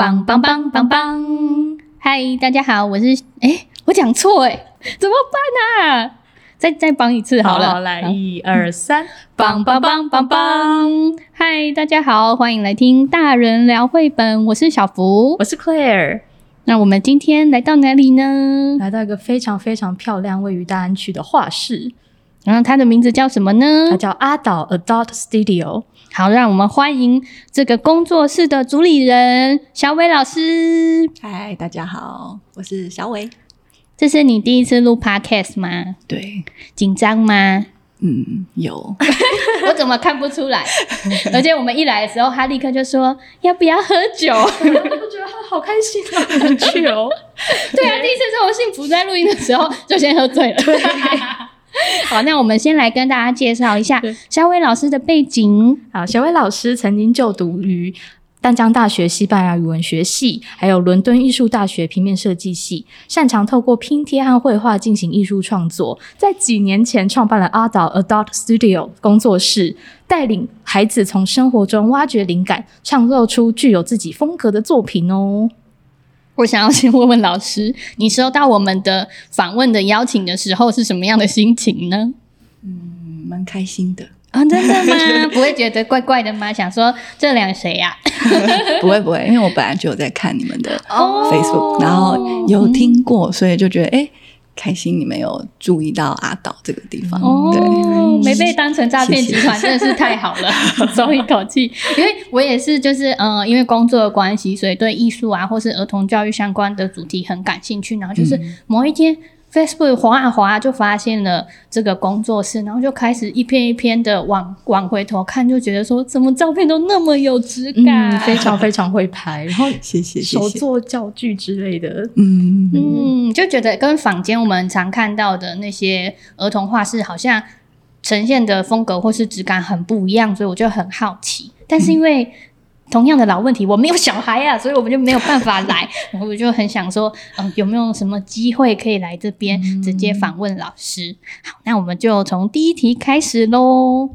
棒棒棒棒棒！嗨，大家好，我是哎，我讲错哎，怎么办啊？再再帮一次好了，好，来一二三，棒棒棒棒棒！嗨，大家好，欢迎来听大人聊绘本，我是小福，我是 Claire。那我们今天来到哪里呢？来到一个非常非常漂亮，位于大安区的画室。然后它的名字叫什么呢？它叫阿岛 Adult Studio。好，让我们欢迎这个工作室的主理人小伟老师。嗨，大家好，我是小伟。这是你第一次录 Podcast 吗？对，紧张吗？嗯，有。我怎么看不出来？而且我们一来的时候，他立刻就说要不要喝酒？我觉得他好开心啊，很。对啊，第一次这么幸福，在录音的时候就先喝醉了。好，那我们先来跟大家介绍一下小伟老师的背景。好，小伟老师曾经就读于淡江大学西班牙语文学系，还有伦敦艺术大学平面设计系，擅长透过拼贴和绘画进行艺术创作。在几年前创办了阿岛 Adult Studio 工作室，带领孩子从生活中挖掘灵感，创作出具有自己风格的作品哦。我想要先问问老师，你收到我们的访问的邀请的时候是什么样的心情呢？嗯，蛮开心的啊。哦，真的吗？不会觉得怪怪的吗？想说这两谁呀？不会不会，因为我本来就有在看你们的 Facebook，、哦、然后有听过，嗯、所以就觉得哎。诶开心你没有注意到阿岛这个地方，哦、对，没被当成诈骗集团，真的是太好了，松一口气。因为我也是，就是呃，因为工作的关系，所以对艺术啊，或是儿童教育相关的主题很感兴趣。然后就是某一天。Facebook 滑啊滑，就发现了这个工作室，然后就开始一篇一篇的往往回头看，就觉得说，怎么照片都那么有质感，嗯，非常非常会拍，然后 谢谢手做教具之类的，嗯嗯，就觉得跟坊间我们常看到的那些儿童画室好像呈现的风格或是质感很不一样，所以我就很好奇，但是因为。同样的老问题，我没有小孩啊，所以我们就没有办法来。然 后我就很想说，嗯、呃，有没有什么机会可以来这边直接访问老师？好，那我们就从第一题开始喽。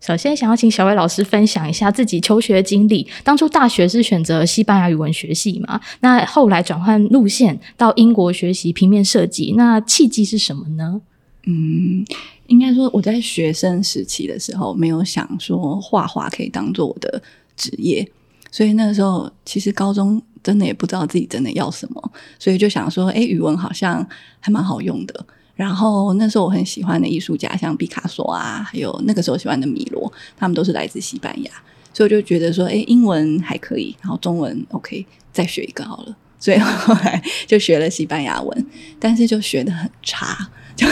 首先，想要请小伟老师分享一下自己求学经历。当初大学是选择西班牙语文学系嘛？那后来转换路线到英国学习平面设计，那契机是什么呢？嗯，应该说我在学生时期的时候，没有想说画画可以当做我的职业。所以那个时候，其实高中真的也不知道自己真的要什么，所以就想说，哎，语文好像还蛮好用的。然后那时候我很喜欢的艺术家，像毕卡索啊，还有那个时候喜欢的米罗，他们都是来自西班牙，所以我就觉得说，哎，英文还可以，然后中文 OK，再学一个好了。所以后来就学了西班牙文，但是就学得很差，就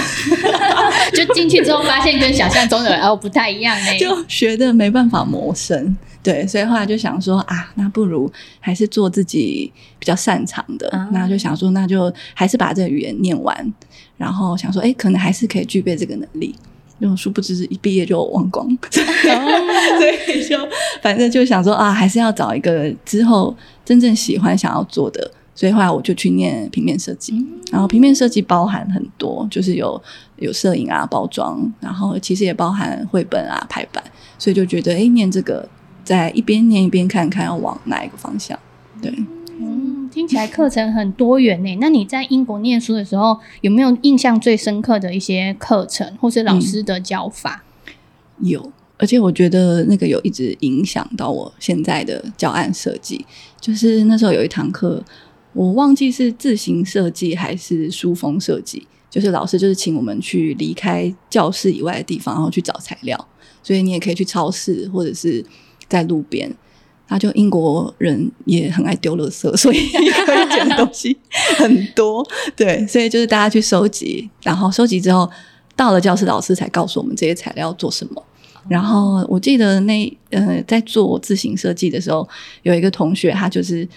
就进去之后发现跟想象中的哦不太一样呢，就学的没办法谋生。对，所以后来就想说啊，那不如还是做自己比较擅长的。嗯、那就想说，那就还是把这个语言念完，然后想说，哎，可能还是可以具备这个能力。因为殊不知一毕业就忘光，哦、所以就反正就想说啊，还是要找一个之后真正喜欢想要做的。所以后来我就去念平面设计，嗯、然后平面设计包含很多，就是有有摄影啊、包装，然后其实也包含绘本啊、排版，所以就觉得哎，念这个。在一边念一边看看要往哪一个方向，对，嗯，听起来课程很多元呢。那你在英国念书的时候，有没有印象最深刻的一些课程或是老师的教法？嗯，有，而且我觉得那个有一直影响到我现在的教案设计。就是那时候有一堂课，我忘记是自行设计还是书封设计，就是老师就是请我们去离开教室以外的地方，然后去找材料。所以你也可以去超市或者是。在路边，他就英国人也很爱丢垃圾，所以可以捡的东西很多。对，所以就是大家去收集，然后收集之后到了教室，老师才告诉我们这些材料做什么。然后我记得那呃，在做自行设计的时候，有一个同学，他就是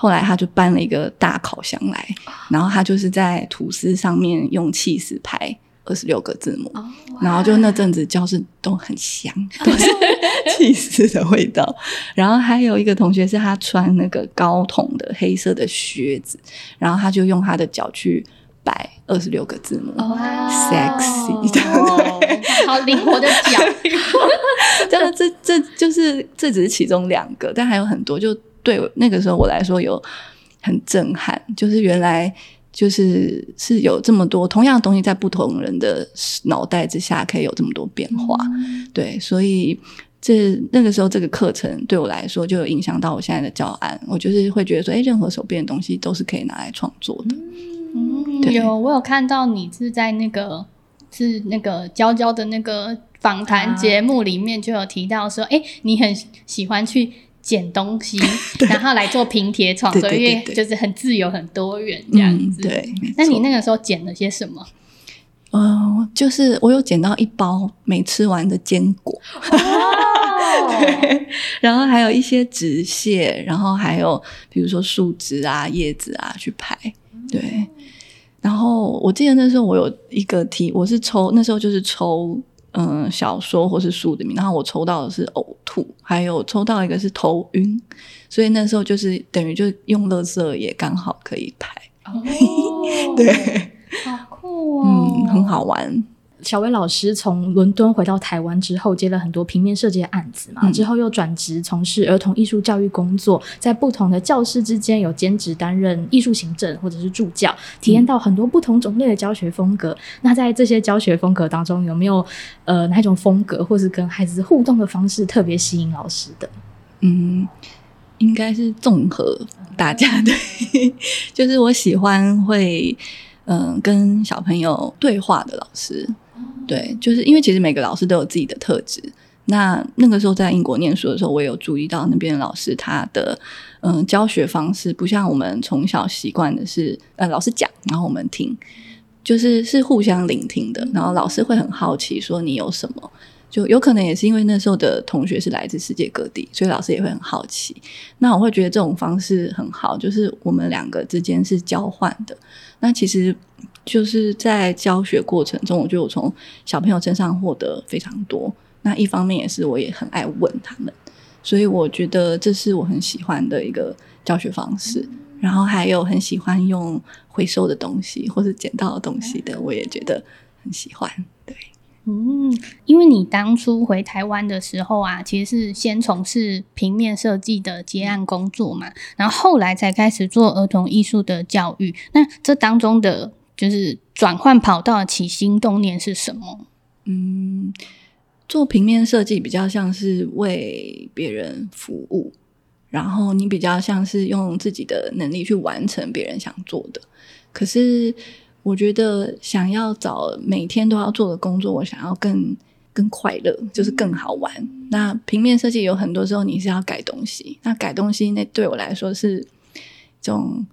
后来他就搬了一个大烤箱来，然后他就是在吐司上面用起司排。二十六个字母，oh. 然后就那阵子教室都很香，都是起司的味道。然后还有一个同学是他穿那个高筒的黑色的靴子，然后他就用他的脚去摆二十六个字母，sexy，对，好灵活的脚。这这这就是这只是其中两个，但还有很多就。对那个时候我来说有很震撼，就是原来就是是有这么多同样的东西在不同人的脑袋之下可以有这么多变化，嗯、对，所以。这那个时候，这个课程对我来说就有影响到我现在的教案。我就是会觉得说，哎，任何手边的东西都是可以拿来创作的。嗯，有我有看到你是在那个是那个娇娇的那个访谈节目里面就有提到说，哎、啊，你很喜欢去捡东西，然后来做平贴创作，因为就是很自由、很多元这样子。嗯、对，那你那个时候捡了些什么？嗯、呃，就是我有捡到一包没吃完的坚果。哦 对，然后还有一些纸屑，然后还有比如说树枝啊、叶子啊去拍。对，然后我记得那时候我有一个题，我是抽那时候就是抽嗯小说或是书的名，然后我抽到的是呕吐，还有抽到一个是头晕，所以那时候就是等于就用乐色也刚好可以拍。哦，对，好酷哦，嗯，很好玩。小薇老师从伦敦回到台湾之后，接了很多平面设计的案子嘛，嗯、之后又转职从事儿童艺术教育工作，在不同的教室之间有兼职担任艺术行政或者是助教，体验到很多不同种类的教学风格。嗯、那在这些教学风格当中，有没有呃哪一种风格，或是跟孩子互动的方式特别吸引老师的？嗯，应该是综合大家的，就是我喜欢会嗯、呃、跟小朋友对话的老师。对，就是因为其实每个老师都有自己的特质。那那个时候在英国念书的时候，我有注意到那边的老师他的嗯教学方式不像我们从小习惯的是呃老师讲，然后我们听，就是是互相聆听的。然后老师会很好奇说你有什么，就有可能也是因为那时候的同学是来自世界各地，所以老师也会很好奇。那我会觉得这种方式很好，就是我们两个之间是交换的。那其实。就是在教学过程中，我觉得我从小朋友身上获得非常多。那一方面也是我也很爱问他们，所以我觉得这是我很喜欢的一个教学方式。然后还有很喜欢用回收的东西或是捡到的东西的，我也觉得很喜欢。对，嗯，因为你当初回台湾的时候啊，其实是先从事平面设计的接案工作嘛，然后后来才开始做儿童艺术的教育。那这当中的就是转换跑道的起心动念是什么？嗯，做平面设计比较像是为别人服务，然后你比较像是用自己的能力去完成别人想做的。可是我觉得想要找每天都要做的工作，我想要更更快乐，就是更好玩。嗯、那平面设计有很多时候你是要改东西，那改东西那对我来说是一种。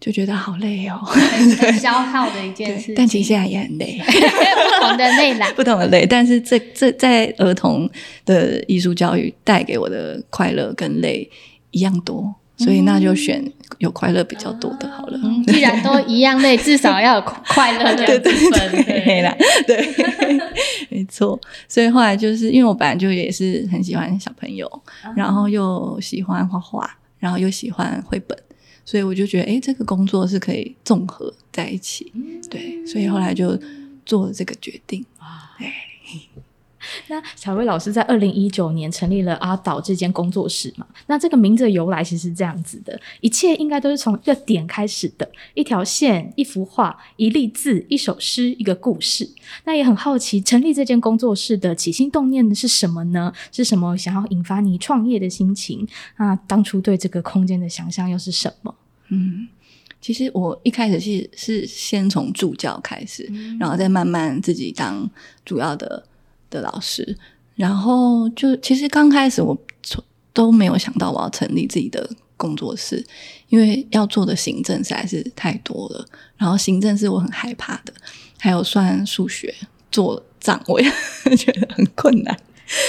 就觉得好累哦，很消耗的一件事。但其实现在也很累，不同的累啦，不同的累。但是这这在儿童的艺术教育带给我的快乐跟累一样多，所以那就选有快乐比较多的好了。嗯，既然都一样累，至少要有快乐的 部分。对啦，对，没错。所以后来就是因为我本来就也是很喜欢小朋友，然后又喜欢画画，然后又喜欢绘本。所以我就觉得，哎，这个工作是可以综合在一起，对，所以后来就做了这个决定。对，那小薇老师在二零一九年成立了阿岛这间工作室嘛？那这个名字的由来其实是这样子的，一切应该都是从一个点开始的，一条线、一幅画、一粒字、一首诗、一个故事。那也很好奇，成立这间工作室的起心动念是什么呢？是什么想要引发你创业的心情？那当初对这个空间的想象又是什么？嗯，其实我一开始是是先从助教开始，嗯、然后再慢慢自己当主要的的老师，然后就其实刚开始我从都没有想到我要成立自己的工作室，因为要做的行政实在是太多了，然后行政是我很害怕的，还有算数学做账我也 觉得很困难，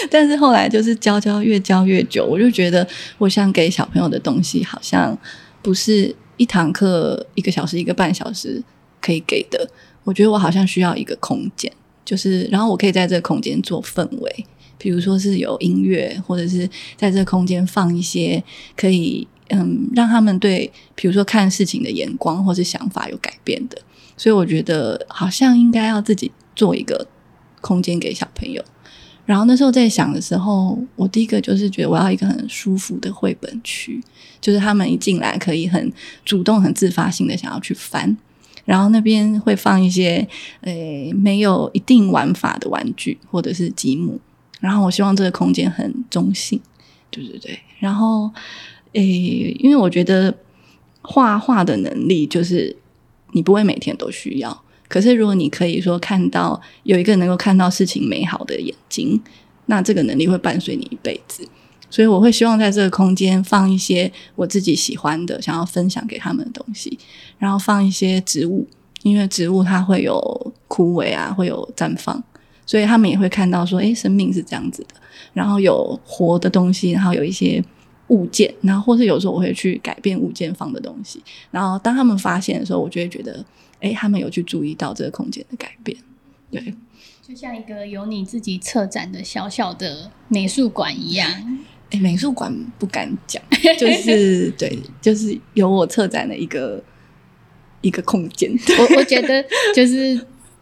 但是后来就是教教越教越久，我就觉得我想给小朋友的东西好像。不是一堂课一个小时一个半小时可以给的，我觉得我好像需要一个空间，就是然后我可以在这个空间做氛围，比如说是有音乐，或者是在这个空间放一些可以嗯让他们对比如说看事情的眼光或是想法有改变的，所以我觉得好像应该要自己做一个空间给小朋友。然后那时候在想的时候，我第一个就是觉得我要一个很舒服的绘本区，就是他们一进来可以很主动、很自发性的想要去翻。然后那边会放一些诶没有一定玩法的玩具或者是积木。然后我希望这个空间很中性，对对对。然后诶，因为我觉得画画的能力就是你不会每天都需要。可是，如果你可以说看到有一个能够看到事情美好的眼睛，那这个能力会伴随你一辈子。所以，我会希望在这个空间放一些我自己喜欢的、想要分享给他们的东西，然后放一些植物，因为植物它会有枯萎啊，会有绽放，所以他们也会看到说，诶，生命是这样子的。然后有活的东西，然后有一些物件，然后或是有时候我会去改变物件放的东西。然后当他们发现的时候，我就会觉得。哎，他们有去注意到这个空间的改变，对，就像一个有你自己策展的小小的美术馆一样。哎，美术馆不敢讲，就是对，就是有我策展的一个一个空间。我我觉得就是。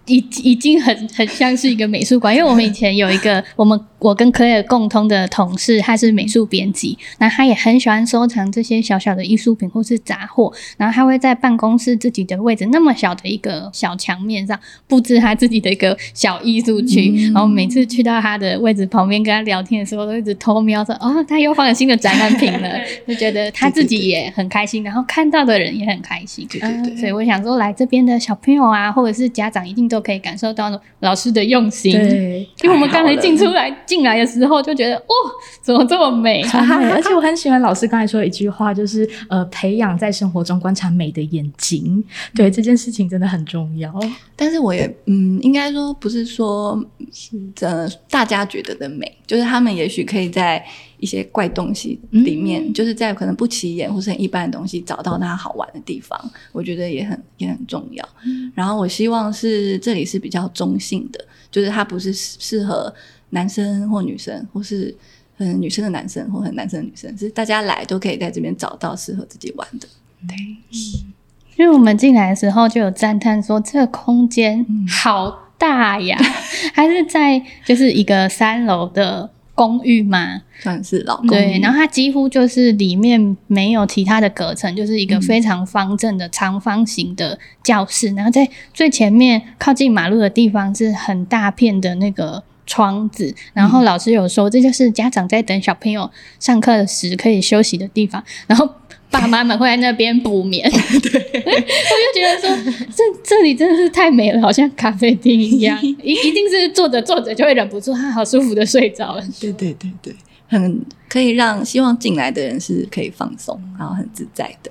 已已经很很像是一个美术馆，因为我们以前有一个我们我跟 Claire 共通的同事，他是美术编辑，那他也很喜欢收藏这些小小的艺术品或是杂货，然后他会在办公室自己的位置那么小的一个小墙面上布置他自己的一个小艺术区，嗯、然后每次去到他的位置旁边跟他聊天的时候，都一直偷瞄说，哦，他又放了新的展览品了，就觉得他自己也很开心，然后看到的人也很开心，对对对，所以我想说，来这边的小朋友啊，或者是家长，一定都。都可以感受到老师的用心，对，因为我们刚才进出来进来的时候就觉得，哦，怎么这么美？而且我很喜欢老师刚才说的一句话，就是呃，培养在生活中观察美的眼睛。对，这件事情真的很重要。但是我也嗯，应该说不是说是呃大家觉得的美，就是他们也许可以在。一些怪东西里面，嗯、就是在可能不起眼或是很一般的东西，找到它好玩的地方，我觉得也很也很重要。嗯、然后我希望是这里是比较中性的，就是它不是适合男生或女生，或是嗯女生的男生或很男生的女生，是大家来都可以在这边找到适合自己玩的。对，嗯、因为我们进来的时候就有赞叹说，这个空间好大呀，还是在就是一个三楼的。公寓嘛，算是老公寓。对，然后它几乎就是里面没有其他的隔层，就是一个非常方正的长方形的教室。嗯、然后在最前面靠近马路的地方是很大片的那个窗子。然后老师有说，这就是家长在等小朋友上课时可以休息的地方。然后。爸妈们会在那边补眠，对，我就觉得说，这这里真的是太美了，好像咖啡厅一样，一一定是坐着坐着就会忍不住，他好舒服的睡着了。对对对对，很可以让希望进来的人是可以放松，然后很自在的。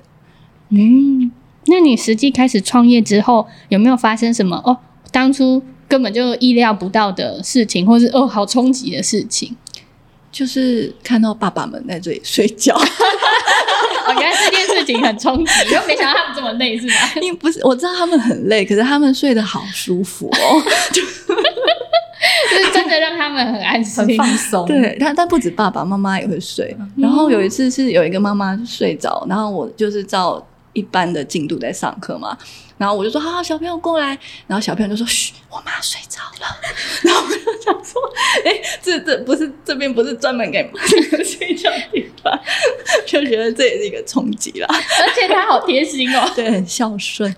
嗯，那你实际开始创业之后，有没有发生什么哦？当初根本就意料不到的事情，或是哦好冲击的事情？就是看到爸爸们在这里睡觉。我觉得这件事情很冲击，又没想到他们这么累，是吗？因为不是，我知道他们很累，可是他们睡得好舒服哦，就 就是真的让他们很安心、很放松。对，但但不止爸爸妈妈也会睡。然后有一次是有一个妈妈睡着，然后我就是照一般的进度在上课嘛。然后我就说：“好好，小朋友过来。”然后小朋友就说：“嘘，我妈睡着了。”然后我就想说：“哎，这这不是这边不是专门给妈妈睡觉的地方。”就觉得这也是一个冲击啦。而且他好贴心哦，对，很孝顺，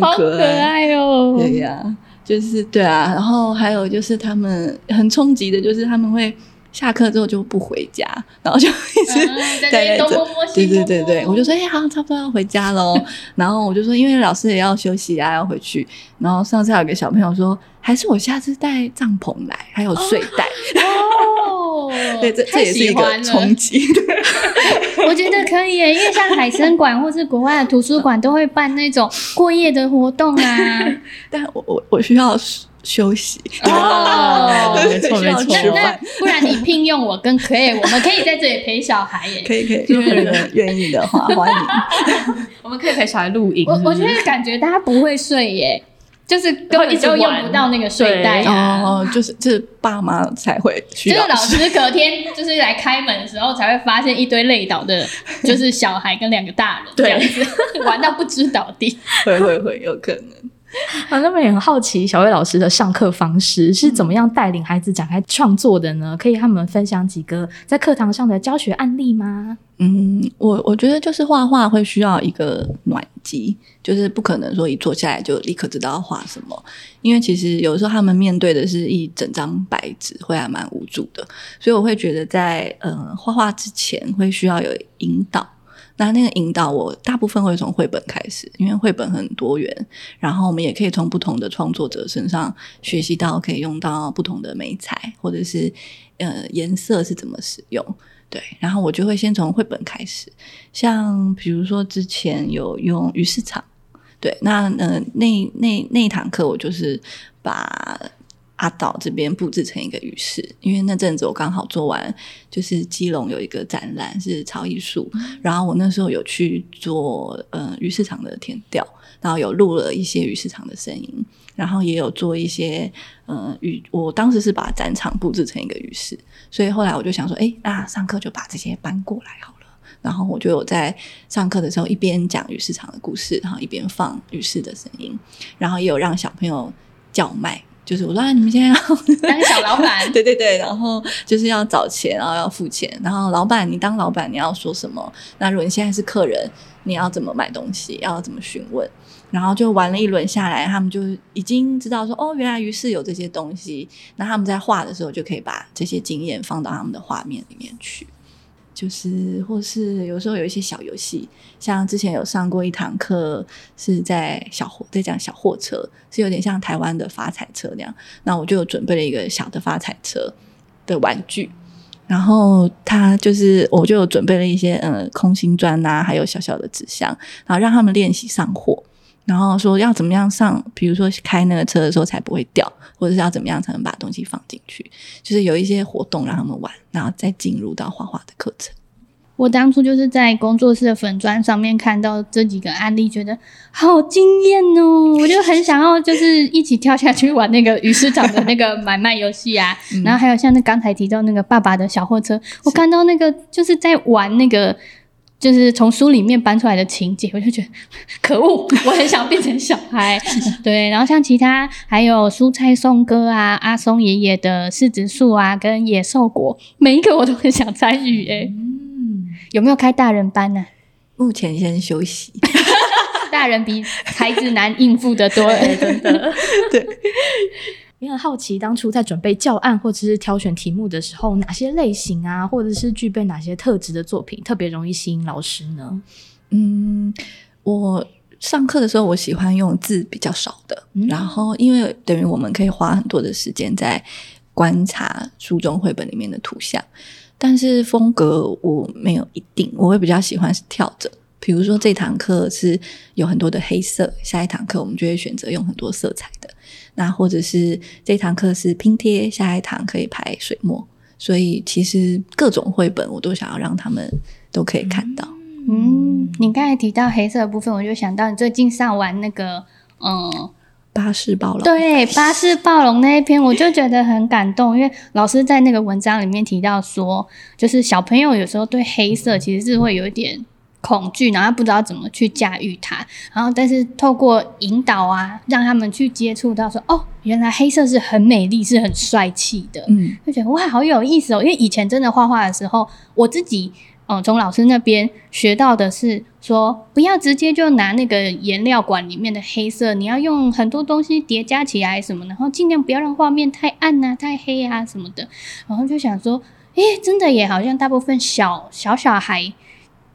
好可爱哦。对呀，就是对啊。然后还有就是他们很冲击的，就是他们会。下课之后就不回家，然后就一直 在这。对对对对，我就说，哎，好像差不多要回家喽。然后我就说，因为老师也要休息啊，要回去。然后上次还有个小朋友说，还是我下次带帐篷来，还有睡袋。哦，对，这这也是一个冲击。我觉得可以耶，因为像海参馆或是国外的图书馆都会办那种过夜的活动啊。但我我我需要。休息哦，没错没错。那不然你聘用我跟 Claire，我们可以在这里陪小孩耶。可以可以，如果你们愿意的话，欢迎。我们可以陪小孩露营。我我觉得感觉大家不会睡耶，就是根本就用不到那个睡袋哦，就是就是爸妈才会需要。就是老师隔天就是来开门的时候才会发现一堆累倒的，就是小孩跟两个大人这样子玩到不知倒地。会会会有可能。啊，那么也很好奇，小薇老师的上课方式是怎么样带领孩子展开创作的呢？可以和我们分享几个在课堂上的教学案例吗？嗯，我我觉得就是画画会需要一个暖机，就是不可能说一坐下来就立刻知道要画什么，因为其实有时候他们面对的是一整张白纸，会还蛮无助的，所以我会觉得在呃画画之前会需要有引导。那那个引导，我大部分会从绘本开始，因为绘本很多元，然后我们也可以从不同的创作者身上学习到可以用到不同的媒材，或者是呃颜色是怎么使用。对，然后我就会先从绘本开始，像比如说之前有用鱼市场，对，那呃那那那一堂课我就是把。阿岛这边布置成一个鱼市，因为那阵子我刚好做完，就是基隆有一个展览是潮艺术，然后我那时候有去做呃鱼市场的填调，然后有录了一些鱼市场的声音，然后也有做一些呃鱼，我当时是把展场布置成一个鱼室，所以后来我就想说，哎，那上课就把这些搬过来好了，然后我就有在上课的时候一边讲鱼市场的故事，然后一边放鱼市的声音，然后也有让小朋友叫卖。就是我说，啊，你们现在要当小老板，对对对，然后就是要找钱，然后要付钱，然后老板，你当老板你要说什么？那如果你现在是客人，你要怎么买东西？要怎么询问？然后就玩了一轮下来，他们就已经知道说，哦，原来于是有这些东西。那他们在画的时候，就可以把这些经验放到他们的画面里面去。就是，或是有时候有一些小游戏，像之前有上过一堂课，是在小货，在讲小货车，是有点像台湾的发财车那样。那我就准备了一个小的发财车的玩具，然后他就是，我就准备了一些呃空心砖啊，还有小小的纸箱，然后让他们练习上货。然后说要怎么样上，比如说开那个车的时候才不会掉，或者是要怎么样才能把东西放进去，就是有一些活动让他们玩，然后再进入到画画的课程。我当初就是在工作室的粉砖上面看到这几个案例，觉得好惊艳哦！我就很想要，就是一起跳下去玩那个鱼市场的那个买卖游戏啊。然后还有像那刚才提到那个爸爸的小货车，我看到那个就是在玩那个。就是从书里面搬出来的情节，我就觉得 可恶，我很想变成小孩。对，然后像其他还有蔬菜颂歌啊、阿松爷爷的柿子树啊、跟野兽国，每一个我都很想参与。哎，嗯，有没有开大人班呢？目前先休息，大人比孩子难应付的多，真的。对。也很好奇，当初在准备教案或者是挑选题目的时候，哪些类型啊，或者是具备哪些特质的作品特别容易吸引老师呢？嗯，我上课的时候，我喜欢用字比较少的，嗯、然后因为等于我们可以花很多的时间在观察书中绘本里面的图像，但是风格我没有一定，我会比较喜欢是跳着，比如说这堂课是有很多的黑色，下一堂课我们就会选择用很多色彩的。那或者是这堂课是拼贴，下一堂可以排水墨，所以其实各种绘本我都想要让他们都可以看到。嗯，你刚才提到黑色的部分，我就想到你最近上完那个嗯巴士暴龙，对巴士暴龙那一篇，我就觉得很感动，因为老师在那个文章里面提到说，就是小朋友有时候对黑色其实是会有一点。恐惧，然后不知道怎么去驾驭它，然后但是透过引导啊，让他们去接触到说，哦，原来黑色是很美丽，是很帅气的，嗯，就觉得哇，好有意思哦。因为以前真的画画的时候，我自己，嗯，从老师那边学到的是说，不要直接就拿那个颜料管里面的黑色，你要用很多东西叠加起来什么，然后尽量不要让画面太暗啊、太黑啊什么的。然后就想说，诶，真的也好像大部分小小小孩。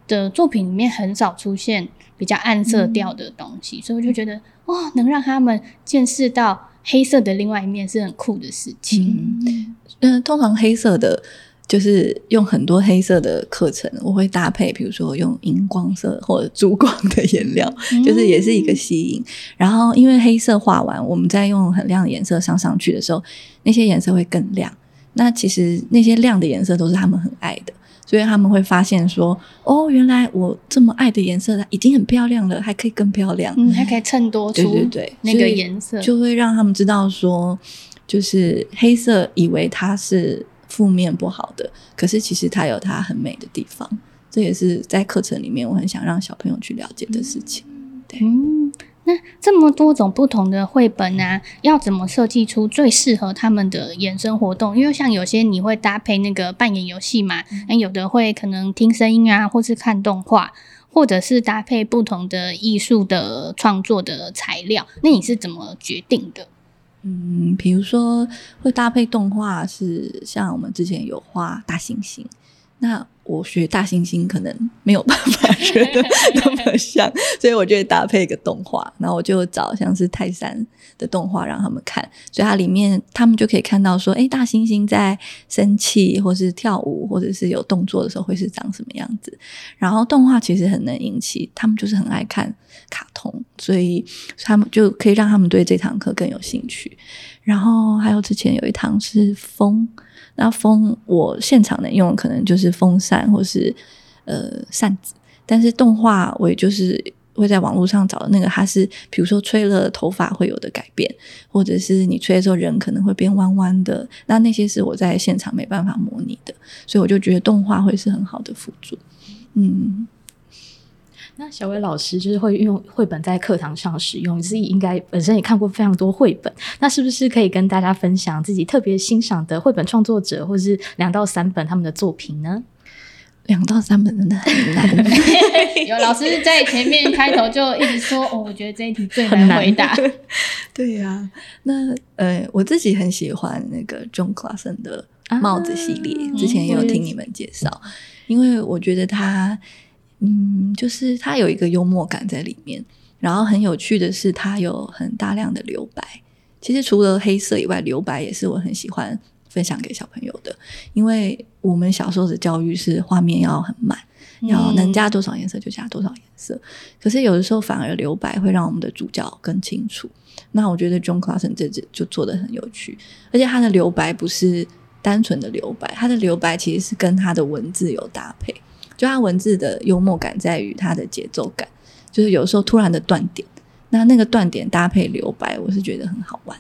的作品里面很少出现比较暗色调的东西，嗯、所以我就觉得哇，能让他们见识到黑色的另外一面是很酷的事情。嗯，呃、通常黑色的就是用很多黑色的课程，我会搭配，比如说用荧光色或者珠光的颜料，嗯、就是也是一个吸引。然后因为黑色画完，我们再用很亮的颜色上上去的时候，那些颜色会更亮。那其实那些亮的颜色都是他们很爱的。所以他们会发现说：“哦，原来我这么爱的颜色，它已经很漂亮了，还可以更漂亮，嗯，还可以衬托出对对对那个颜色，就会让他们知道说，就是黑色以为它是负面不好的，可是其实它有它很美的地方。这也是在课程里面我很想让小朋友去了解的事情。对，嗯，那这么多种不同的绘本啊，要怎么设计出最适合他们的衍生活动？因为像有些你会搭配那个扮演游戏嘛，那、嗯、有的会可能听声音啊，或是看动画，或者是搭配不同的艺术的创作的材料。那你是怎么决定的？嗯，比如说会搭配动画，是像我们之前有画大猩猩。那我学大猩猩可能没有办法学的那么像，所以我就搭配一个动画，然后我就找像是泰山的动画让他们看，所以它里面他们就可以看到说，诶，大猩猩在生气或是跳舞或者是有动作的时候会是长什么样子。然后动画其实很能引起他们就是很爱看卡通，所以他们就可以让他们对这堂课更有兴趣。然后还有之前有一堂是风。那风，我现场能用可能就是风扇或是呃扇子，但是动画我也就是会在网络上找的那个，它是比如说吹了头发会有的改变，或者是你吹的时候人可能会变弯弯的，那那些是我在现场没办法模拟的，所以我就觉得动画会是很好的辅助，嗯。那小薇老师就是会运用绘本在课堂上使用，自己应该本身也看过非常多绘本，那是不是可以跟大家分享自己特别欣赏的绘本创作者，或是两到三本他们的作品呢？两到三本真的很难。有老师在前面开头就一直说：“哦，我觉得这一题最难回答。”对呀、啊，那呃，我自己很喜欢那个 Jon Klassen 的帽子系列，啊、之前也有听你们介绍，嗯、因为我觉得他。嗯，就是它有一个幽默感在里面，然后很有趣的是，它有很大量的留白。其实除了黑色以外，留白也是我很喜欢分享给小朋友的，因为我们小时候的教育是画面要很满，要能加多少颜色就加多少颜色。可是有的时候反而留白会让我们的主角更清楚。那我觉得 John c l a s s o n 这支就做的很有趣，而且他的留白不是单纯的留白，他的留白其实是跟他的文字有搭配。就他文字的幽默感在于他的节奏感，就是有时候突然的断点，那那个断点搭配留白，我是觉得很好玩。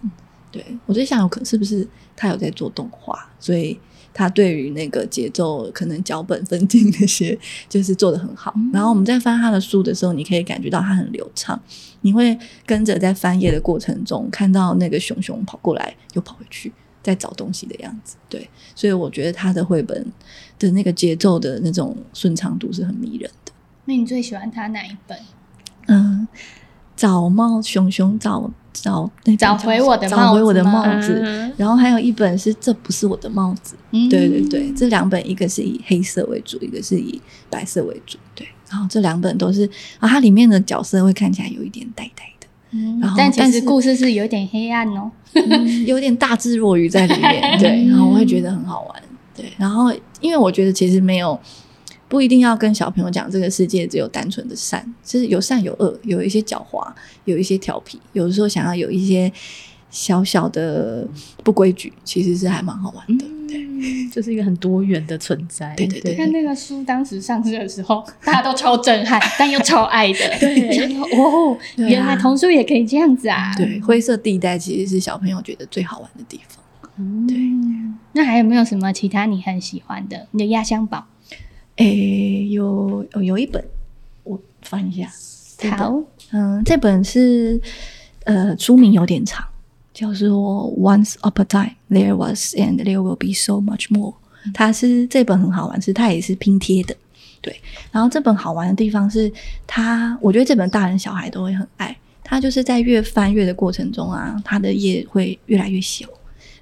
对，我在想，有可能是不是他有在做动画，所以他对于那个节奏可能脚本分镜那些就是做得很好。嗯、然后我们在翻他的书的时候，你可以感觉到他很流畅，你会跟着在翻页的过程中看到那个熊熊跑过来又跑回去。在找东西的样子，对，所以我觉得他的绘本的那个节奏的那种顺畅度是很迷人的。那你最喜欢他哪一本？嗯，找猫熊熊找找那找回我的找回我的帽子，嗯、然后还有一本是这不是我的帽子。嗯、对对对，这两本一个是以黑色为主，一个是以白色为主。对，然后这两本都是啊，它里面的角色会看起来有一点呆呆。嗯，然后但其实故事是有点黑暗哦，嗯、有点大智若愚在里面，对，然后我会觉得很好玩，对，然后因为我觉得其实没有不一定要跟小朋友讲这个世界只有单纯的善，其实有善有恶，有一些狡猾，有一些调皮，有的时候想要有一些小小的不规矩，其实是还蛮好玩的。嗯对，就是一个很多元的存在。对对对，看那个书当时上市的时候，大家都超震撼，但又超爱的。对，哦，原来童书也可以这样子啊！对，灰色地带其实是小朋友觉得最好玩的地方。嗯，对。那还有没有什么其他你很喜欢的？你的压箱宝？诶，有有一本，我翻一下。好，嗯，这本是呃，书名有点长。叫做 Once upon a time there was and there will be so much more。它是这本很好玩，是它也是拼贴的，对。然后这本好玩的地方是它，我觉得这本大人小孩都会很爱。它就是在越翻阅的过程中啊，它的页会越来越小。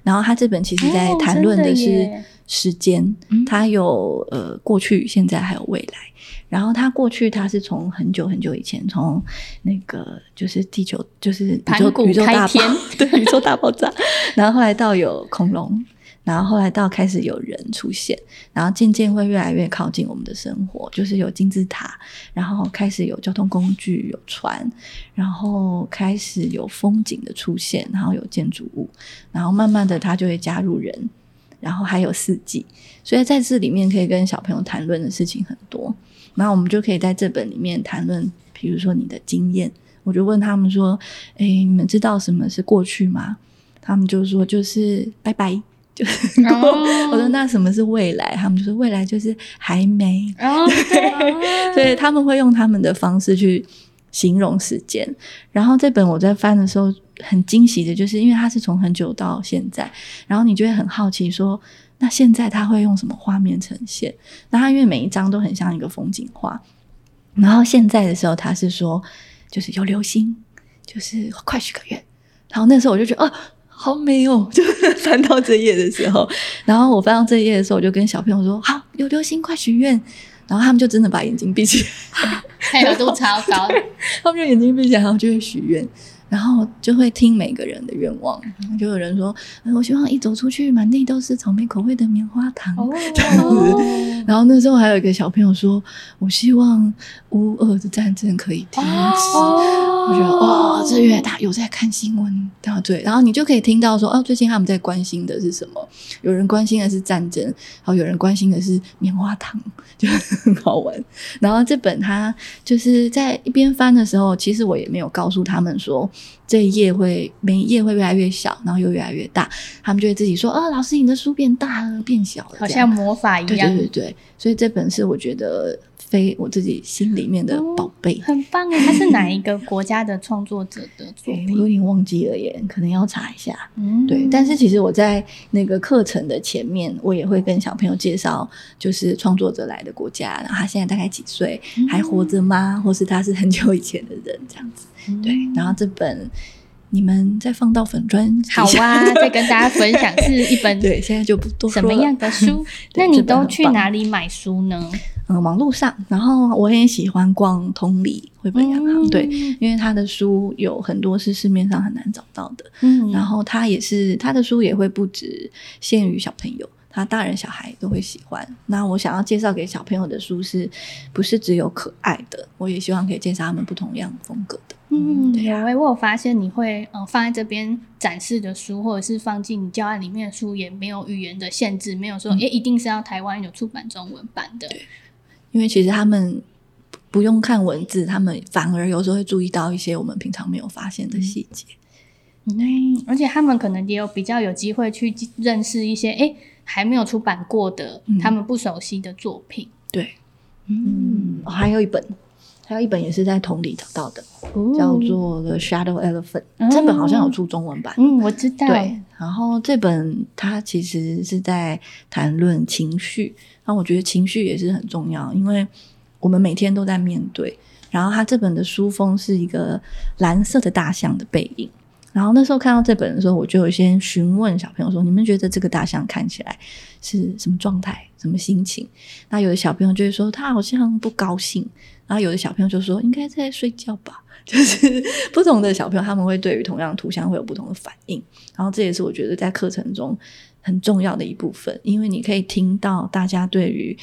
然后它这本其实在谈论的是时间，它有呃过去、现在还有未来。然后它过去，它是从很久很久以前，从那个就是地球，就是宇宙宇宙大爆，对，宇宙大爆炸。然后后来到有恐龙，然后后来到开始有人出现，然后渐渐会越来越靠近我们的生活，就是有金字塔，然后开始有交通工具，有船，然后开始有风景的出现，然后有建筑物，然后慢慢的它就会加入人，然后还有四季，所以在这里面可以跟小朋友谈论的事情很多。那我们就可以在这本里面谈论，比如说你的经验。我就问他们说：“哎，你们知道什么是过去吗？”他们就说：“就是拜拜，就是过。Oh. ”我说：“那什么是未来？”他们就说：“未来就是还没。” oh. 所以他们会用他们的方式去形容时间。然后这本我在翻的时候很惊喜的，就是因为它是从很久到现在，然后你就会很好奇说，那现在他会用什么画面呈现？那他因为每一张都很像一个风景画，然后现在的时候他是说，就是有流星，就是快许个愿。然后那时候我就觉得，哦，好美哦！就翻到这页的时候，然后我翻到这页的时候，我就跟小朋友说，好，有流星，快许愿。然后他们就真的把眼睛闭起来，配合度超高，他们就眼睛闭起来，然后就会许愿。然后就会听每个人的愿望，就有人说：“我希望一走出去，满地都是草莓口味的棉花糖。”这样子。然后那时候还有一个小朋友说：“我希望乌俄的战争可以停止。”我觉得哦，这月他有在看新闻，对对。然后你就可以听到说：“哦，最近他们在关心的是什么？有人关心的是战争，然后有人关心的是棉花糖，就很好玩。”然后这本他就是在一边翻的时候，其实我也没有告诉他们说。这一页会每一页会越来越小，然后又越来越大，他们就会自己说：“哦，老师，你的书变大了，变小了，好像魔法一样。”对对对对，所以这本是我觉得非我自己心里面的宝贝，哦、很棒哎。他是哪一个国家的创作者的作品？我有点忘记了耶，可能要查一下。嗯，对。但是其实我在那个课程的前面，我也会跟小朋友介绍，就是创作者来的国家，然后他现在大概几岁，嗯、还活着吗？或是他是很久以前的人这样子。对，然后这本你们再放到粉砖，好啊，再跟大家分享是一本对，现在就不多什么样的书？那你都去哪里买书呢？嗯，网络上。然后我也喜欢逛同理绘本洋行，对，因为他的书有很多是市面上很难找到的。嗯，然后他也是他的书也会不止限于小朋友。他大人小孩都会喜欢。那我想要介绍给小朋友的书是，不是只有可爱的？我也希望可以介绍他们不同样风格的。嗯，对啊。我有发现你会呃放在这边展示的书，或者是放进教案里面的书，也没有语言的限制，没有说也、嗯欸、一定是要台湾有出版中文版的。对，因为其实他们不用看文字，他们反而有时候会注意到一些我们平常没有发现的细节。嗯，而且他们可能也有比较有机会去认识一些哎。欸还没有出版过的，嗯、他们不熟悉的作品。对，嗯，哦、还有一本，还有一本也是在同里找到的，哦、叫做《The Shadow Elephant》。嗯、这本好像有出中文版。嗯，我知道。对，然后这本它其实是在谈论情绪，那我觉得情绪也是很重要，因为我们每天都在面对。然后它这本的书封是一个蓝色的大象的背影。然后那时候看到这本的时候，我就有先询问小朋友说：“你们觉得这个大象看起来是什么状态、什么心情？”那有的小朋友就会说：“他好像不高兴。”然后有的小朋友就说：“应该在睡觉吧。”就是不同的小朋友，他们会对于同样图像会有不同的反应。然后这也是我觉得在课程中很重要的一部分，因为你可以听到大家对于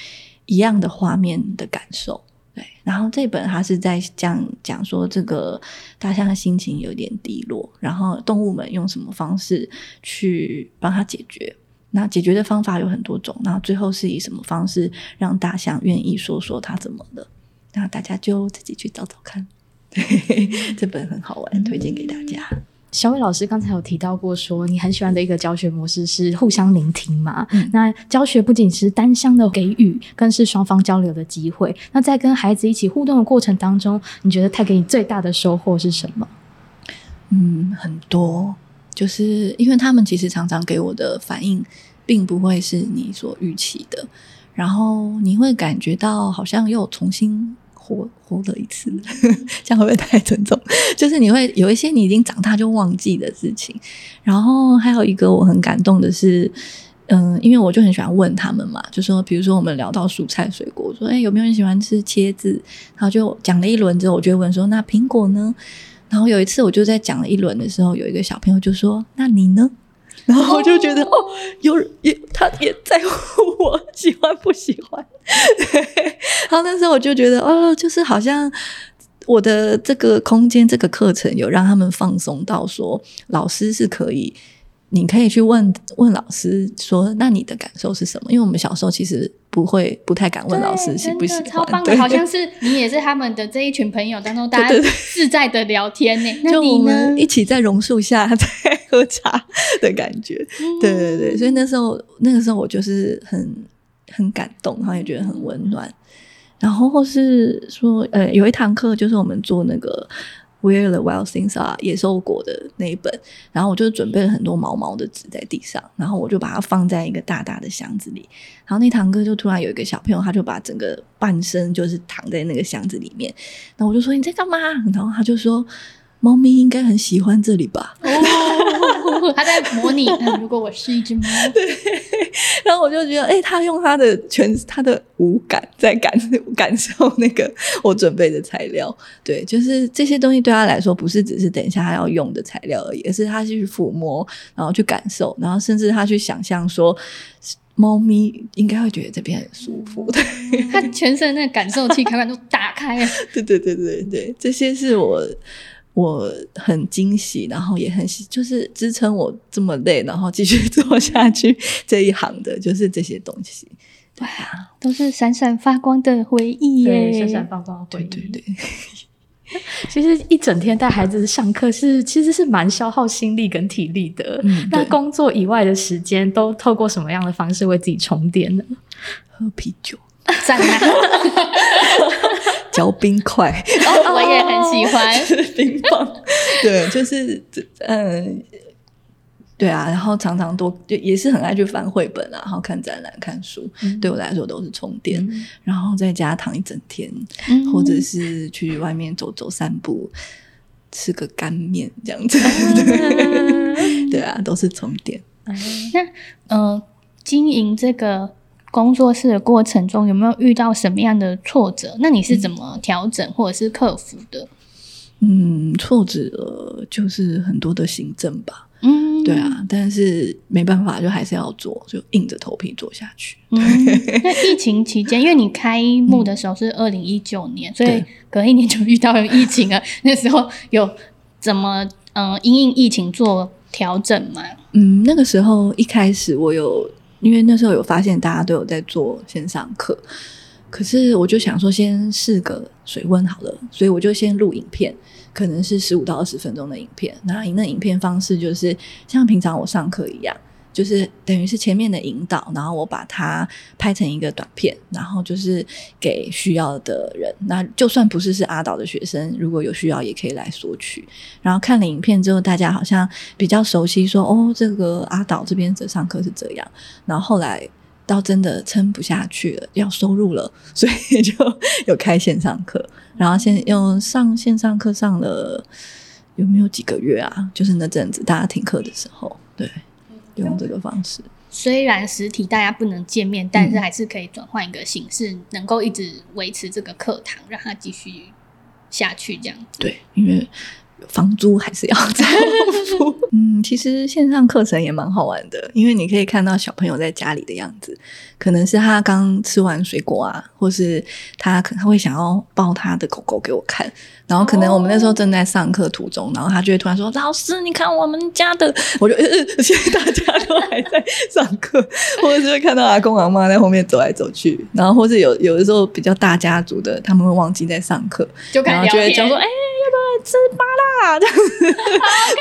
一样的画面的感受。对，然后这本他是在讲讲说，这个大象的心情有点低落，然后动物们用什么方式去帮他解决？那解决的方法有很多种，那最后是以什么方式让大象愿意说说他怎么了？那大家就自己去找找看。对，这本很好玩，推荐给大家。小伟老师刚才有提到过，说你很喜欢的一个教学模式是互相聆听嘛？嗯、那教学不仅是单向的给予，更是双方交流的机会。那在跟孩子一起互动的过程当中，你觉得他给你最大的收获是什么？嗯，很多，就是因为他们其实常常给我的反应，并不会是你所预期的，然后你会感觉到好像又重新。活活了一次，这样会不会太沉重？就是你会有一些你已经长大就忘记的事情，然后还有一个我很感动的是，嗯，因为我就很喜欢问他们嘛，就说比如说我们聊到蔬菜水果，说哎有没有人喜欢吃茄子？然后就讲了一轮之后，我就问说那苹果呢？然后有一次我就在讲了一轮的时候，有一个小朋友就说那你呢？然后我就觉得哦，哦，有也他也在乎我 喜欢不喜欢，对。然后那时候我就觉得哦，就是好像我的这个空间这个课程有让他们放松到说，老师是可以。你可以去问问老师说，那你的感受是什么？因为我们小时候其实不会不太敢问老师喜不喜欢。超棒的，好像是你也是他们的这一群朋友当中大家 自在的聊天呢。就我们？一起在榕树下在喝茶的感觉。嗯、对对对，所以那时候那个时候我就是很很感动，然后也觉得很温暖。然后或是说，呃，有一堂课就是我们做那个。Where the Wild Things Are 野兽国的那一本，然后我就准备了很多毛毛的纸在地上，然后我就把它放在一个大大的箱子里。然后那堂哥就突然有一个小朋友，他就把整个半身就是躺在那个箱子里面，然后我就说，你在干嘛？然后他就说。猫咪应该很喜欢这里吧？哦，他在模拟，如果我是一只猫。对，然后我就觉得，哎、欸，他用他的全他的五感在感 感受那个我准备的材料。对，就是这些东西对他来说，不是只是等一下他要用的材料而已，而是他去抚摸，然后去感受，然后甚至他去想象说，猫咪应该会觉得这边很舒服。对，他全身的那个感受器开关都打开了。对对对对对，这些是我。我很惊喜，然后也很喜，就是支撑我这么累，然后继续做下去这一行的，就是这些东西。对啊，都是闪闪发光的回忆耶！闪闪发光的回忆。对对对。其实一整天带孩子上课是，其实是蛮消耗心力跟体力的。嗯，那工作以外的时间，都透过什么样的方式为自己充电呢？喝啤酒。赞啊！嚼冰块，哦，我也很喜欢吃 冰棒。对，就是嗯，对啊，然后常常多就也是很爱去翻绘本啊，然后看展览、看书，嗯、对我来说都是充电。嗯、然后在家躺一整天，嗯、或者是去外面走走散步，吃个干面这样子。对，对啊，都是充电。嗯、那呃，经营这个。工作室的过程中有没有遇到什么样的挫折？那你是怎么调整或者是克服的？嗯，挫折就是很多的行政吧。嗯，对啊，但是没办法，就还是要做，就硬着头皮做下去。嗯，那疫情期间，因为你开幕的时候是二零一九年，嗯、所以隔一年就遇到了疫情了。那时候有怎么嗯因应疫情做调整吗？嗯，那个时候一开始我有。因为那时候有发现大家都有在做线上课，可是我就想说先试个水温好了，所以我就先录影片，可能是十五到二十分钟的影片。那那影片方式就是像平常我上课一样。就是等于是前面的引导，然后我把它拍成一个短片，然后就是给需要的人。那就算不是是阿导的学生，如果有需要也可以来索取。然后看了影片之后，大家好像比较熟悉说，哦，这个阿导这边的上课是这样。然后后来到真的撑不下去了，要收入了，所以就 有开线上课。然后先用上线上课上了有没有几个月啊？就是那阵子大家停课的时候，对。用这个方式，虽然实体大家不能见面，但是还是可以转换一个形式，嗯、能够一直维持这个课堂，让它继续下去这样子。对，因为房租还是要在付。嗯，其实线上课程也蛮好玩的，因为你可以看到小朋友在家里的样子。可能是他刚吃完水果啊，或是他可能会想要抱他的狗狗给我看，然后可能我们那时候正在上课途中，然后他就会突然说：“老师，你看我们家的。”我就呃，现在大家都还在上课，或者是会看到阿公阿妈在后面走来走去，然后或者有有的时候比较大家族的，他们会忘记在上课，就然后就会讲说：“哎、欸，要不要吃芭乐？”这样子，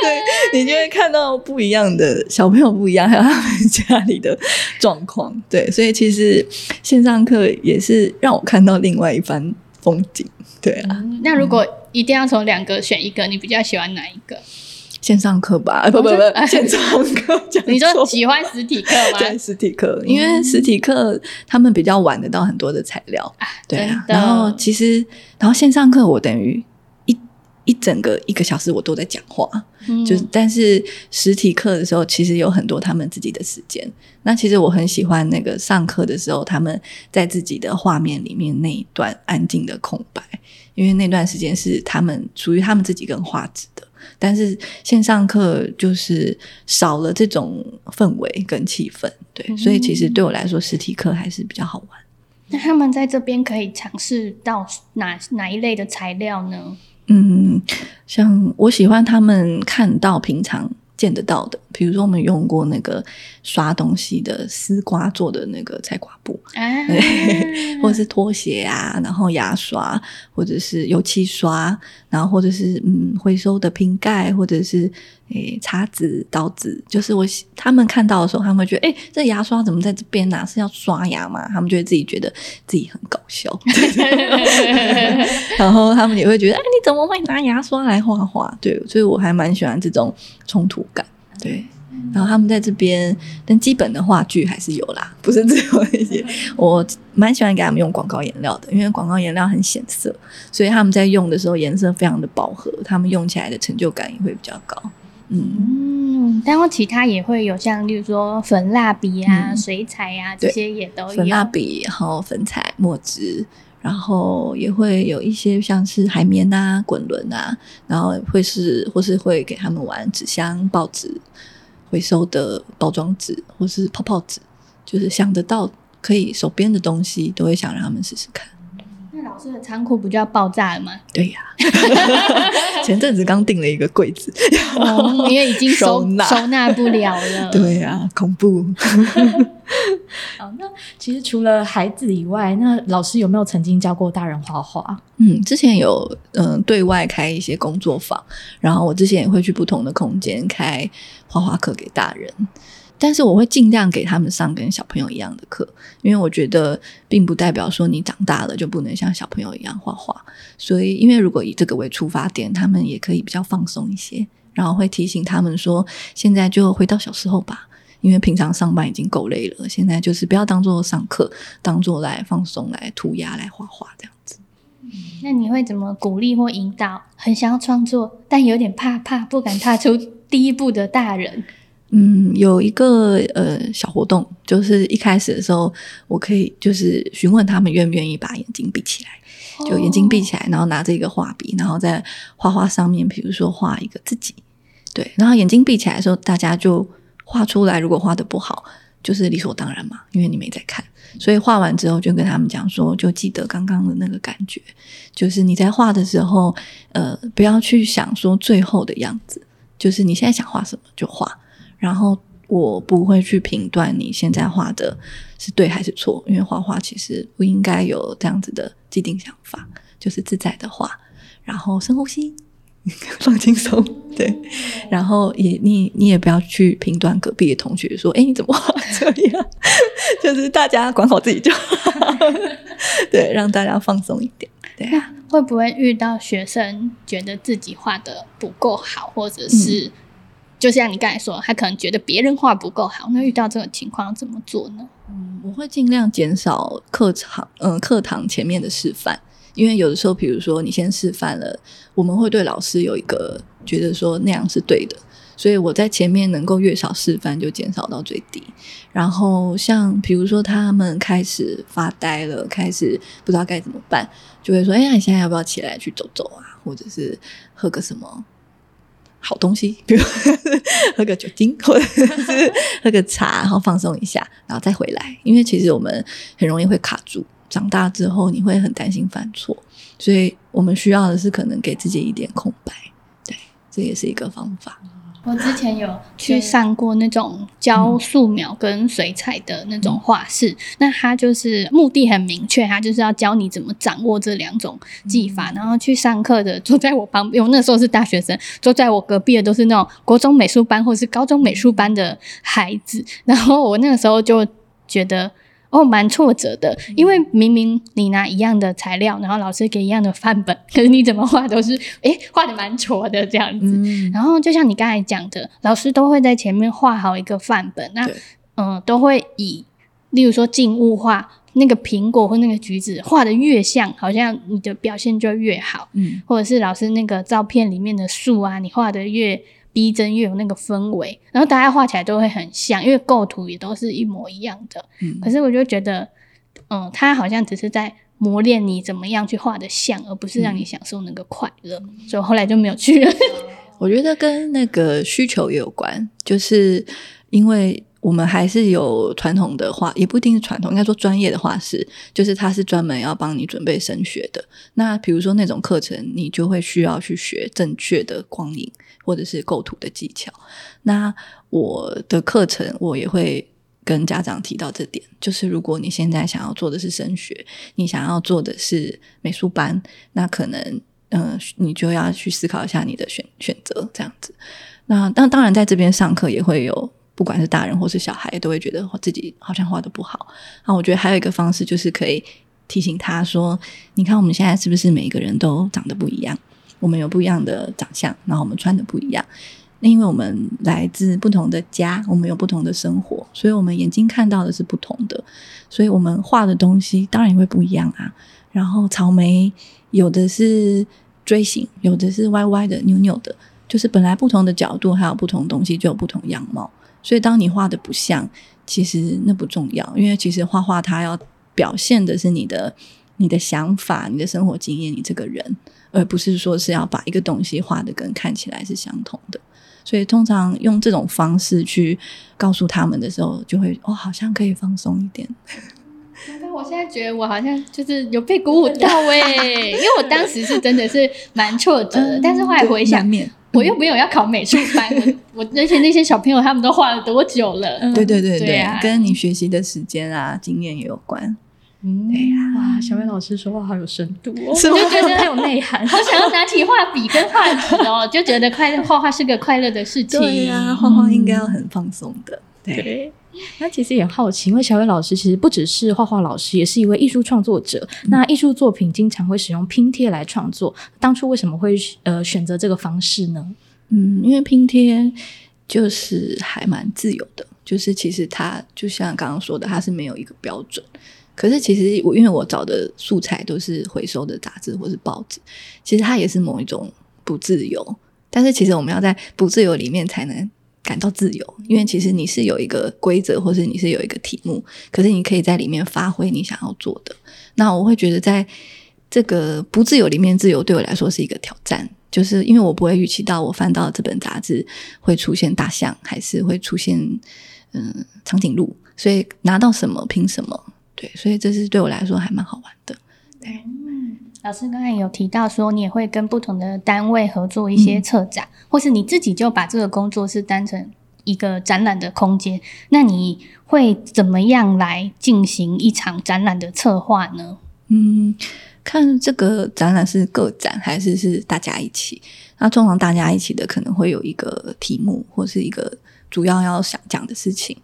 对，你就会看到不一样的小朋友不一样，还有他们家里的状况，对，所以。其实线上课也是让我看到另外一番风景，对啊。嗯、那如果一定要从两个选一个，你比较喜欢哪一个？线上课吧，不不不，线上课。你说喜欢实体课吗？对，实体课，因为实体课他们比较玩得到很多的材料，嗯、对啊。然后其实，然后线上课我等于。一整个一个小时我都在讲话，嗯、就是但是实体课的时候，其实有很多他们自己的时间。那其实我很喜欢那个上课的时候，他们在自己的画面里面那一段安静的空白，因为那段时间是他们属于他们自己跟画质的。但是线上课就是少了这种氛围跟气氛，对，嗯、所以其实对我来说，实体课还是比较好玩。那他们在这边可以尝试到哪哪一类的材料呢？嗯，像我喜欢他们看到平常见得到的，比如说我们用过那个刷东西的丝瓜做的那个菜瓜布，啊、或者是拖鞋啊，然后牙刷，或者是油漆刷，然后或者是嗯回收的瓶盖，或者是诶叉子、刀子，就是我他们看到的时候，他们会觉得诶这牙刷怎么在这边呢、啊？是要刷牙吗？他们就会自己觉得自己很搞笑，然后他们也会觉得哎你怎么会拿牙刷来画画？对，所以我还蛮喜欢这种冲突感。对，然后他们在这边，但基本的话剧还是有啦，不是只有一些。我蛮喜欢给他们用广告颜料的，因为广告颜料很显色，所以他们在用的时候颜色非常的饱和，他们用起来的成就感也会比较高。嗯，然后其他也会有像，例如说粉蜡笔啊、嗯、水彩啊这些也都有。粉蜡笔，然后粉彩、墨汁。然后也会有一些像是海绵啊、滚轮啊，然后会是或是会给他们玩纸箱、报纸、回收的包装纸，或是泡泡纸，就是想得到可以手边的东西，都会想让他们试试看。那老师的仓库不就要爆炸了吗？对呀、啊，前阵子刚订了一个柜子，哦、因为已经收 纳收纳不了了。对呀、啊，恐怖。好，那其实除了孩子以外，那老师有没有曾经教过大人画画？嗯，之前有嗯对外开一些工作坊，然后我之前也会去不同的空间开画画课给大人，但是我会尽量给他们上跟小朋友一样的课，因为我觉得并不代表说你长大了就不能像小朋友一样画画，所以因为如果以这个为出发点，他们也可以比较放松一些，然后会提醒他们说，现在就回到小时候吧。因为平常上班已经够累了，现在就是不要当做上课，当做来放松、来涂鸦、来画画这样子。那你会怎么鼓励或引导很想要创作但有点怕怕、不敢踏出第一步的大人？嗯，有一个呃小活动，就是一开始的时候，我可以就是询问他们愿不愿意把眼睛闭起来，就眼睛闭起来，然后拿着一个画笔，然后在画画上面，比如说画一个自己，对，然后眼睛闭起来的时候，大家就。画出来，如果画得不好，就是理所当然嘛，因为你没在看。所以画完之后，就跟他们讲说，就记得刚刚的那个感觉，就是你在画的时候，呃，不要去想说最后的样子，就是你现在想画什么就画。然后我不会去评断你现在画的是对还是错，因为画画其实不应该有这样子的既定想法，就是自在的画，然后深呼吸。放轻松，对，然后也你你也不要去评断隔壁的同学说，哎，你怎么画这样？就是大家管好自己就好，对，让大家放松一点。对啊，会不会遇到学生觉得自己画的不够好，或者是、嗯、就像你刚才说，他可能觉得别人画不够好，那遇到这种情况怎么做呢？嗯，我会尽量减少课堂，嗯，课堂前面的示范。因为有的时候，比如说你先示范了，我们会对老师有一个觉得说那样是对的，所以我在前面能够越少示范就减少到最低。然后像比如说他们开始发呆了，开始不知道该怎么办，就会说：“哎呀，你现在要不要起来去走走啊？或者是喝个什么好东西，比如喝个酒精，或者是 喝个茶，然后放松一下，然后再回来。因为其实我们很容易会卡住。”长大之后，你会很担心犯错，所以我们需要的是可能给自己一点空白，对，这也是一个方法。我之前有去上过那种教素描跟水彩的那种画室，嗯、那他就是目的很明确，他就是要教你怎么掌握这两种技法。嗯、然后去上课的坐在我旁边，我那时候是大学生，坐在我隔壁的都是那种国中美术班或是高中美术班的孩子，然后我那个时候就觉得。哦，蛮挫折的，因为明明你拿一样的材料，然后老师给一样的范本，可是你怎么画都是，诶，画的蛮挫的这样子。嗯、然后就像你刚才讲的，老师都会在前面画好一个范本，那嗯、呃，都会以，例如说静物画那个苹果或那个橘子画的越像，好像你的表现就越好。嗯，或者是老师那个照片里面的树啊，你画的越。逼真越有那个氛围，然后大家画起来都会很像，因为构图也都是一模一样的。嗯，可是我就觉得，嗯，他好像只是在磨练你怎么样去画的像，而不是让你享受那个快乐。嗯，所以后来就没有去了。我觉得跟那个需求也有关，就是因为我们还是有传统的画，也不一定是传统，应该说专业的画室，就是他是专门要帮你准备升学的。那比如说那种课程，你就会需要去学正确的光影或者是构图的技巧。那我的课程，我也会跟家长提到这点，就是如果你现在想要做的是升学，你想要做的是美术班，那可能嗯、你就要去思考一下你的选选择这样子。那当当然在这边上课也会有。不管是大人或是小孩，都会觉得自己好像画的不好。那我觉得还有一个方式，就是可以提醒他说：“你看我们现在是不是每一个人都长得不一样？我们有不一样的长相，然后我们穿的不一样。那因为我们来自不同的家，我们有不同的生活，所以我们眼睛看到的是不同的，所以我们画的东西当然也会不一样啊。然后草莓有的是锥形，有的是歪歪的、扭扭的，就是本来不同的角度，还有不同东西，就有不同样貌。”所以，当你画的不像，其实那不重要，因为其实画画它要表现的是你的、你的想法、你的生活经验、你这个人，而不是说是要把一个东西画的跟看起来是相同的。所以，通常用这种方式去告诉他们的时候，就会哦，好像可以放松一点。但我现在觉得我好像就是有被鼓舞到哎，因为我当时是真的是蛮挫折的，嗯、但是后来回想面。我又没有要考美术班，我我而且那些小朋友他们都画了多久了？嗯、对对对对，对啊、跟你学习的时间啊、经验也有关。嗯，对呀、啊，哇，小薇老师说话好有深度哦，是吗就觉得很有内涵，好想要拿起画笔跟画纸哦，就觉得快乐画画是个快乐的事情。对呀、啊，画画应该要很放松的。对。对 那其实也好奇，因为小伟老师其实不只是画画老师，也是一位艺术创作者。嗯、那艺术作品经常会使用拼贴来创作，当初为什么会呃选择这个方式呢？嗯，因为拼贴就是还蛮自由的，就是其实它就像刚刚说的，它是没有一个标准。可是其实我因为我找的素材都是回收的杂志或是报纸，其实它也是某一种不自由。但是其实我们要在不自由里面才能。感到自由，因为其实你是有一个规则，或是你是有一个题目，可是你可以在里面发挥你想要做的。那我会觉得，在这个不自由里面，自由对我来说是一个挑战，就是因为我不会预期到我翻到这本杂志会出现大象，还是会出现嗯长颈鹿，所以拿到什么凭什么？对，所以这是对我来说还蛮好玩的。对。老师刚才有提到说，你也会跟不同的单位合作一些策展，嗯、或是你自己就把这个工作室当成一个展览的空间。那你会怎么样来进行一场展览的策划呢？嗯，看这个展览是个展还是是大家一起？那通常大家一起的可能会有一个题目或是一个主要要想讲的事情。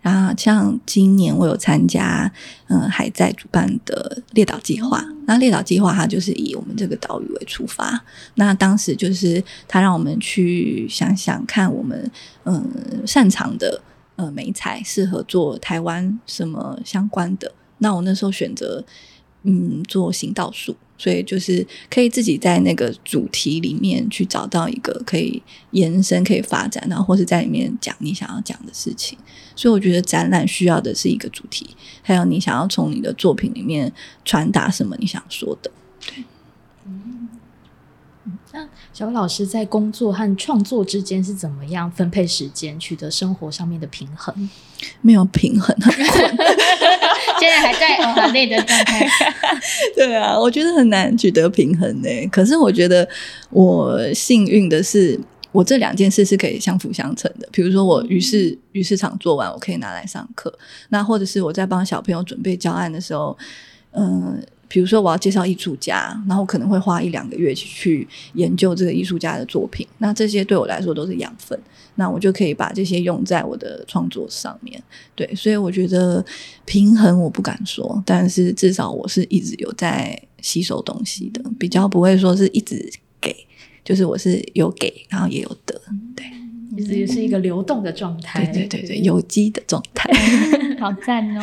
然后像今年我有参加，嗯，还在主办的列岛计划。那列岛计划它就是以我们这个岛屿为出发。那当时就是他让我们去想想看，我们嗯擅长的呃美彩适合做台湾什么相关的。那我那时候选择嗯做行道树。所以就是可以自己在那个主题里面去找到一个可以延伸、可以发展，然后或是在里面讲你想要讲的事情。所以我觉得展览需要的是一个主题，还有你想要从你的作品里面传达什么你想说的。对。那小薇老师在工作和创作之间是怎么样分配时间，取得生活上面的平衡？没有平衡，很困。现在还在很累的状态。对啊，我觉得很难取得平衡呢。可是我觉得我幸运的是，我这两件事是可以相辅相成的。比如说，我于市于市场做完，我可以拿来上课。那或者是我在帮小朋友准备教案的时候，嗯、呃。比如说，我要介绍艺术家，然后可能会花一两个月去研究这个艺术家的作品。那这些对我来说都是养分，那我就可以把这些用在我的创作上面。对，所以我觉得平衡我不敢说，但是至少我是一直有在吸收东西的，比较不会说是一直给，就是我是有给，然后也有得。对。其实也是一个流动的状态，对对对对，有机的状态，好赞哦！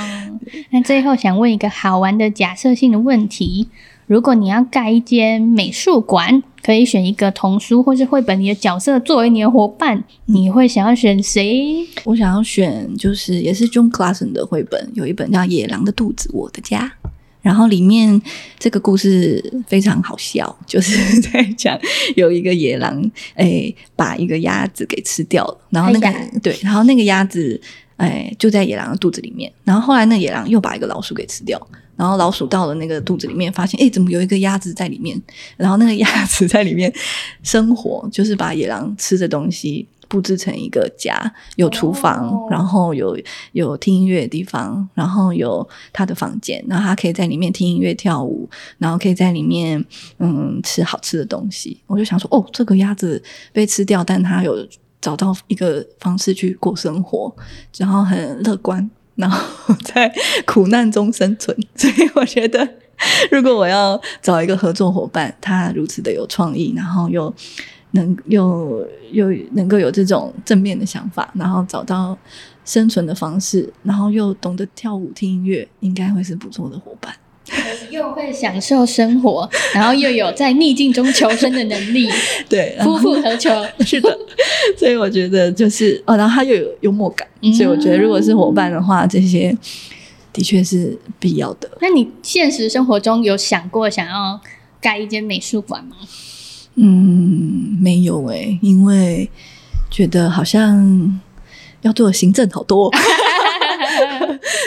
那最后想问一个好玩的假设性的问题：如果你要盖一间美术馆，可以选一个童书或是绘本里的角色作为你的伙伴，你会想要选谁？我想要选就是也是 John Classen 的绘本，有一本叫《野狼的肚子，我的家》。然后里面这个故事非常好笑，就是在讲 有一个野狼，哎，把一个鸭子给吃掉了。然后那个对，然后那个鸭子哎，就在野狼的肚子里面。然后后来那野狼又把一个老鼠给吃掉，然后老鼠到了那个肚子里面，发现哎，怎么有一个鸭子在里面？然后那个鸭子在里面生活，就是把野狼吃的东西布置成一个家，有厨房，oh. 然后有有听音乐的地方，然后有他的房间，然后他可以在里面听音乐跳舞，然后可以在里面嗯吃好吃的东西。我就想说，哦，这个鸭子被吃掉，但它有。找到一个方式去过生活，然后很乐观，然后在苦难中生存。所以我觉得，如果我要找一个合作伙伴，他如此的有创意，然后又能又又能够有这种正面的想法，然后找到生存的方式，然后又懂得跳舞、听音乐，应该会是不错的伙伴。又会享受生活，然后又有在逆境中求生的能力，对，夫复何求？是的，所以我觉得就是哦，然后他又有幽默感，嗯、所以我觉得如果是伙伴的话，这些的确是必要的。那你现实生活中有想过想要盖一间美术馆吗？嗯，没有诶、欸，因为觉得好像要做的行政好多。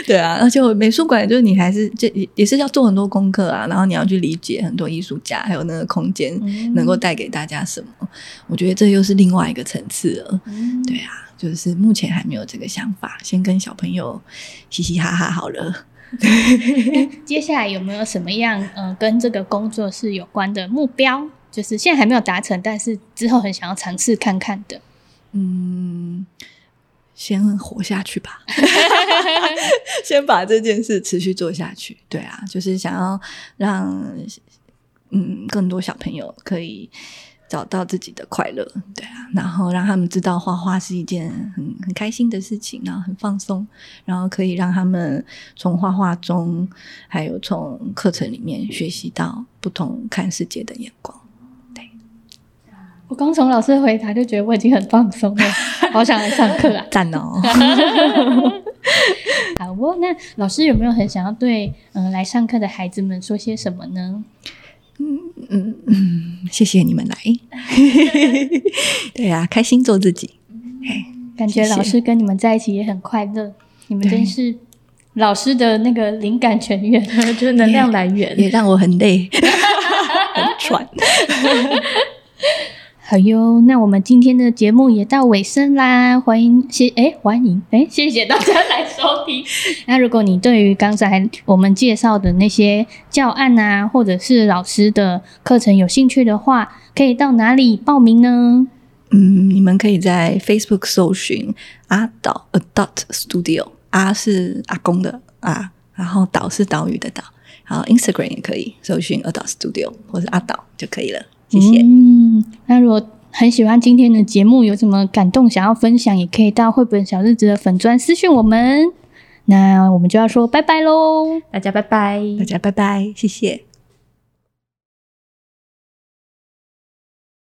对啊，而且我美术馆就是你还是这也也是要做很多功课啊，然后你要去理解很多艺术家还有那个空间能够带给大家什么，嗯、我觉得这又是另外一个层次了。嗯、对啊，就是目前还没有这个想法，先跟小朋友嘻嘻哈哈好了。接下来有没有什么样呃跟这个工作室有关的目标？就是现在还没有达成，但是之后很想要尝试看看的。嗯。先活下去吧，先把这件事持续做下去。对啊，就是想要让嗯更多小朋友可以找到自己的快乐。对啊，然后让他们知道画画是一件很很开心的事情，然后很放松，然后可以让他们从画画中，还有从课程里面学习到不同看世界的眼光。我刚从老师回答就觉得我已经很放松了，好想来上课啊！赞哦！好哦，那老师有没有很想要对嗯、呃、来上课的孩子们说些什么呢？嗯嗯嗯，谢谢你们来。对啊，开心做自己。感觉老师跟你们在一起也很快乐。你们真是老师的那个灵感泉源，就是能量来源，也，也让我很累，很喘。好哟，那我们今天的节目也到尾声啦，欢迎谢哎欢迎哎谢谢大家来收听。那如果你对于刚才我们介绍的那些教案啊，或者是老师的课程有兴趣的话，可以到哪里报名呢？嗯，你们可以在 Facebook 搜寻阿岛 Adult Studio，阿是阿公的阿，然后岛是岛屿的岛，然后 Instagram 也可以搜寻 Adult Studio 或是阿岛就可以了。谢谢。嗯，那如果很喜欢今天的节目，有什么感动想要分享，也可以到绘本小日子的粉砖私讯我们。那我们就要说拜拜喽，大家拜拜，大家拜拜，谢谢。